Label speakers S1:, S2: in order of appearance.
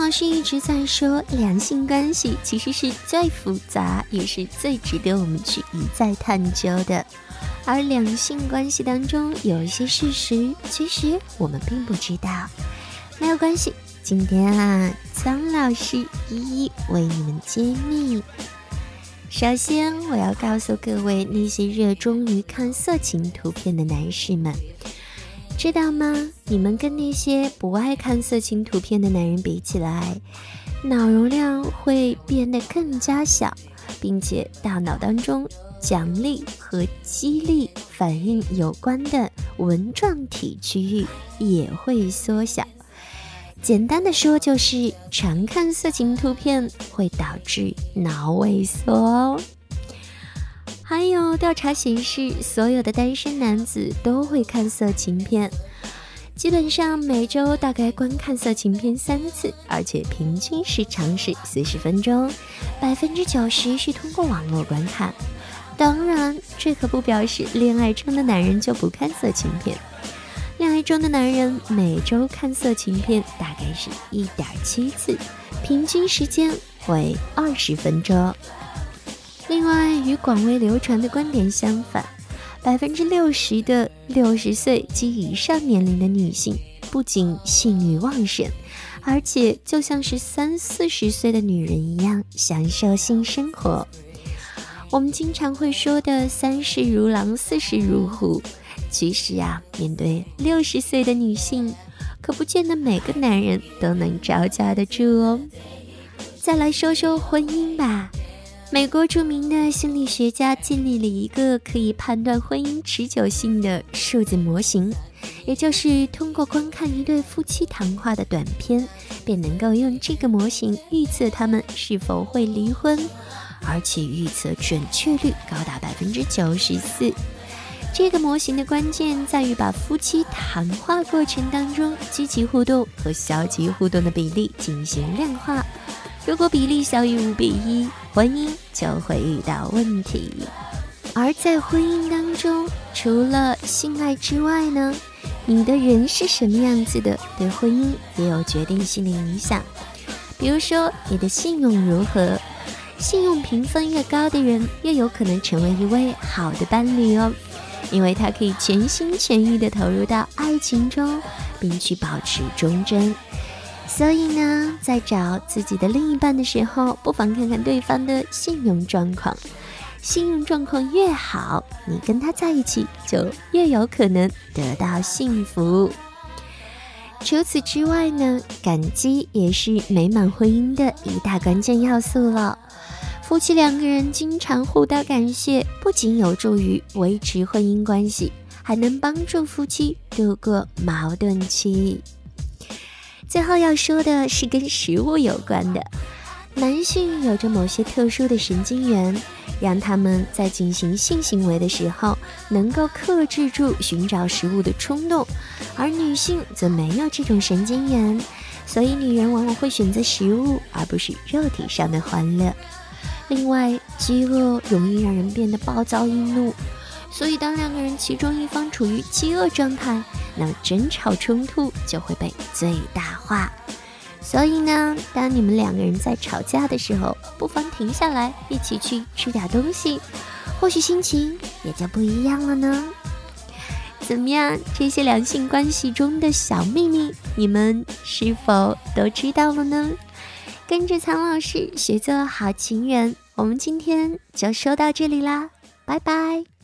S1: 老师一直在说，两性关系其实是最复杂，也是最值得我们去一再探究的。而两性关系当中有一些事实，其实我们并不知道。没有关系，今天啊，苍老师一一为你们揭秘。首先，我要告诉各位那些热衷于看色情图片的男士们，知道吗？你们跟那些不爱看色情图片的男人比起来，脑容量会变得更加小，并且大脑当中奖励和激励反应有关的纹状体区域也会缩小。简单的说，就是常看色情图片会导致脑萎缩哦。还有调查显示，所有的单身男子都会看色情片，基本上每周大概观看色情片三次，而且平均时长是四十分钟，百分之九十是通过网络观看。当然，这可不表示恋爱中的男人就不看色情片。恋爱中的男人每周看色情片大概是一点七次，平均时间为二十分钟。另外，与广为流传的观点相反，百分之六十的六十岁及以上年龄的女性不仅性欲旺盛，而且就像是三四十岁的女人一样享受性生活。我们经常会说的“三十如狼，四十如虎”。其实啊，面对六十岁的女性，可不见得每个男人都能招架得住哦。再来说说婚姻吧。美国著名的心理学家建立了一个可以判断婚姻持久性的数字模型，也就是通过观看一对夫妻谈话的短片，便能够用这个模型预测他们是否会离婚，而且预测准确率高达百分之九十四。这个模型的关键在于把夫妻谈话过程当中积极互动和消极互动的比例进行量化。如果比例小于五比一，婚姻就会遇到问题。而在婚姻当中，除了性爱之外呢，你的人是什么样子的，对婚姻也有决定性的影响。比如说，你的信用如何？信用评分越高的人，越有可能成为一位好的伴侣哦。因为他可以全心全意地投入到爱情中，并去保持忠贞。所以呢，在找自己的另一半的时候，不妨看看对方的信用状况。信用状况越好，你跟他在一起就越有可能得到幸福。除此之外呢，感激也是美满婚姻的一大关键要素了。夫妻两个人经常互道感谢，不仅有助于维持婚姻关系，还能帮助夫妻度过矛盾期。最后要说的是跟食物有关的，男性有着某些特殊的神经元，让他们在进行性行为的时候能够克制住寻找食物的冲动，而女性则没有这种神经元，所以女人往往会选择食物而不是肉体上的欢乐。另外，饥饿容易让人变得暴躁易怒，所以当两个人其中一方处于饥饿状态，那争吵冲突就会被最大化。所以呢，当你们两个人在吵架的时候，不妨停下来，一起去吃点东西，或许心情也就不一样了呢。怎么样？这些两性关系中的小秘密，你们是否都知道了呢？跟着苍老师学做好情人，我们今天就说到这里啦，拜拜。